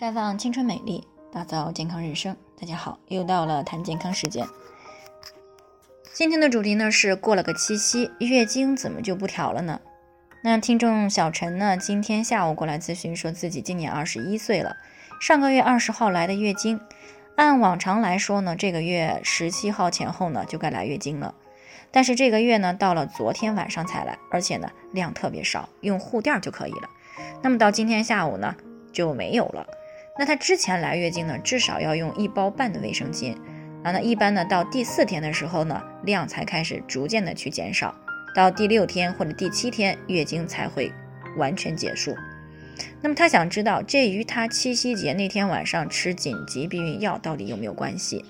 绽放青春美丽，打造健康人生。大家好，又到了谈健康时间。今天的主题呢是过了个七夕，月经怎么就不调了呢？那听众小陈呢，今天下午过来咨询，说自己今年二十一岁了，上个月二十号来的月经，按往常来说呢，这个月十七号前后呢就该来月经了，但是这个月呢到了昨天晚上才来，而且呢量特别少，用护垫就可以了。那么到今天下午呢就没有了。那她之前来月经呢，至少要用一包半的卫生巾啊。那一般呢，到第四天的时候呢，量才开始逐渐的去减少，到第六天或者第七天，月经才会完全结束。那么她想知道，这与她七夕节那天晚上吃紧急避孕药到底有没有关系？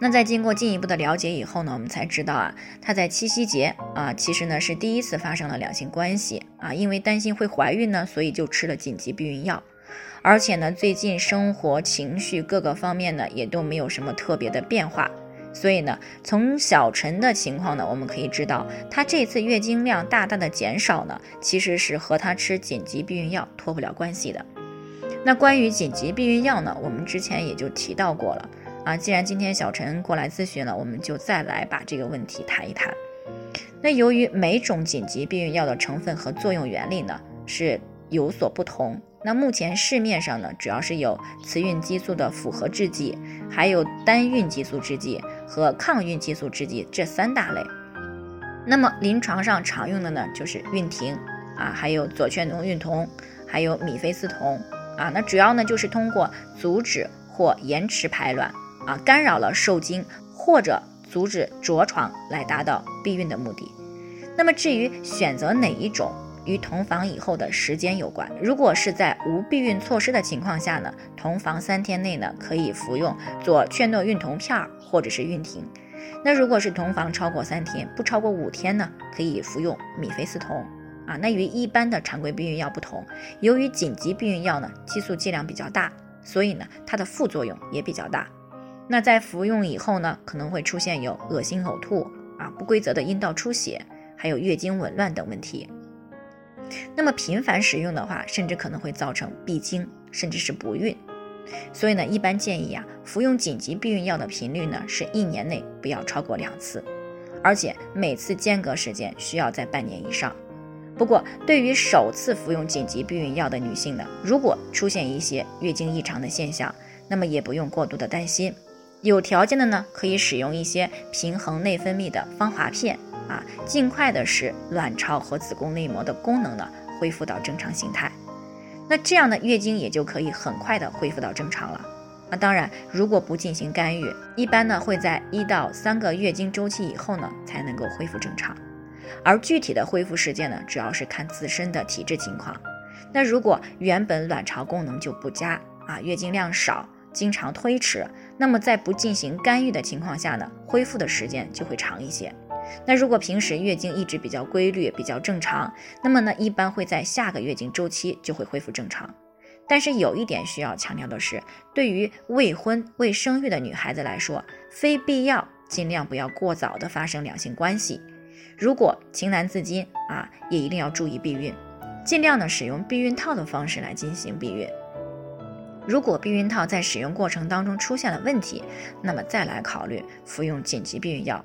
那在经过进一步的了解以后呢，我们才知道啊，她在七夕节啊，其实呢是第一次发生了两性关系啊，因为担心会怀孕呢，所以就吃了紧急避孕药。而且呢，最近生活、情绪各个方面呢，也都没有什么特别的变化。所以呢，从小陈的情况呢，我们可以知道，她这次月经量大大的减少呢，其实是和她吃紧急避孕药脱不了关系的。那关于紧急避孕药呢，我们之前也就提到过了啊。既然今天小陈过来咨询了，我们就再来把这个问题谈一谈。那由于每种紧急避孕药的成分和作用原理呢，是有所不同。那目前市面上呢，主要是有雌孕激素的复合制剂，还有单孕激素制剂和抗孕激素制剂这三大类。那么临床上常用的呢，就是孕婷啊，还有左旋诺孕酮，还有米非司酮啊。那主要呢就是通过阻止或延迟排卵啊，干扰了受精或者阻止着床来达到避孕的目的。那么至于选择哪一种？与同房以后的时间有关。如果是在无避孕措施的情况下呢，同房三天内呢，可以服用左劝诺孕酮片儿或者是孕婷。那如果是同房超过三天，不超过五天呢，可以服用米非司酮。啊，那与一般的常规避孕药不同，由于紧急避孕药呢，激素剂量比较大，所以呢，它的副作用也比较大。那在服用以后呢，可能会出现有恶心、呕吐啊，不规则的阴道出血，还有月经紊乱等问题。那么频繁使用的话，甚至可能会造成闭经，甚至是不孕。所以呢，一般建议啊，服用紧急避孕药的频率呢，是一年内不要超过两次，而且每次间隔时间需要在半年以上。不过，对于首次服用紧急避孕药的女性呢，如果出现一些月经异常的现象，那么也不用过度的担心。有条件的呢，可以使用一些平衡内分泌的芳华片。啊，尽快的使卵巢和子宫内膜的功能呢恢复到正常形态，那这样的月经也就可以很快的恢复到正常了。那当然，如果不进行干预，一般呢会在一到三个月经周期以后呢才能够恢复正常。而具体的恢复时间呢，主要是看自身的体质情况。那如果原本卵巢功能就不佳啊，月经量少，经常推迟，那么在不进行干预的情况下呢，恢复的时间就会长一些。那如果平时月经一直比较规律、比较正常，那么呢，一般会在下个月经周期就会恢复正常。但是有一点需要强调的是，对于未婚未生育的女孩子来说，非必要尽量不要过早的发生两性关系。如果情难自禁啊，也一定要注意避孕，尽量呢使用避孕套的方式来进行避孕。如果避孕套在使用过程当中出现了问题，那么再来考虑服用紧急避孕药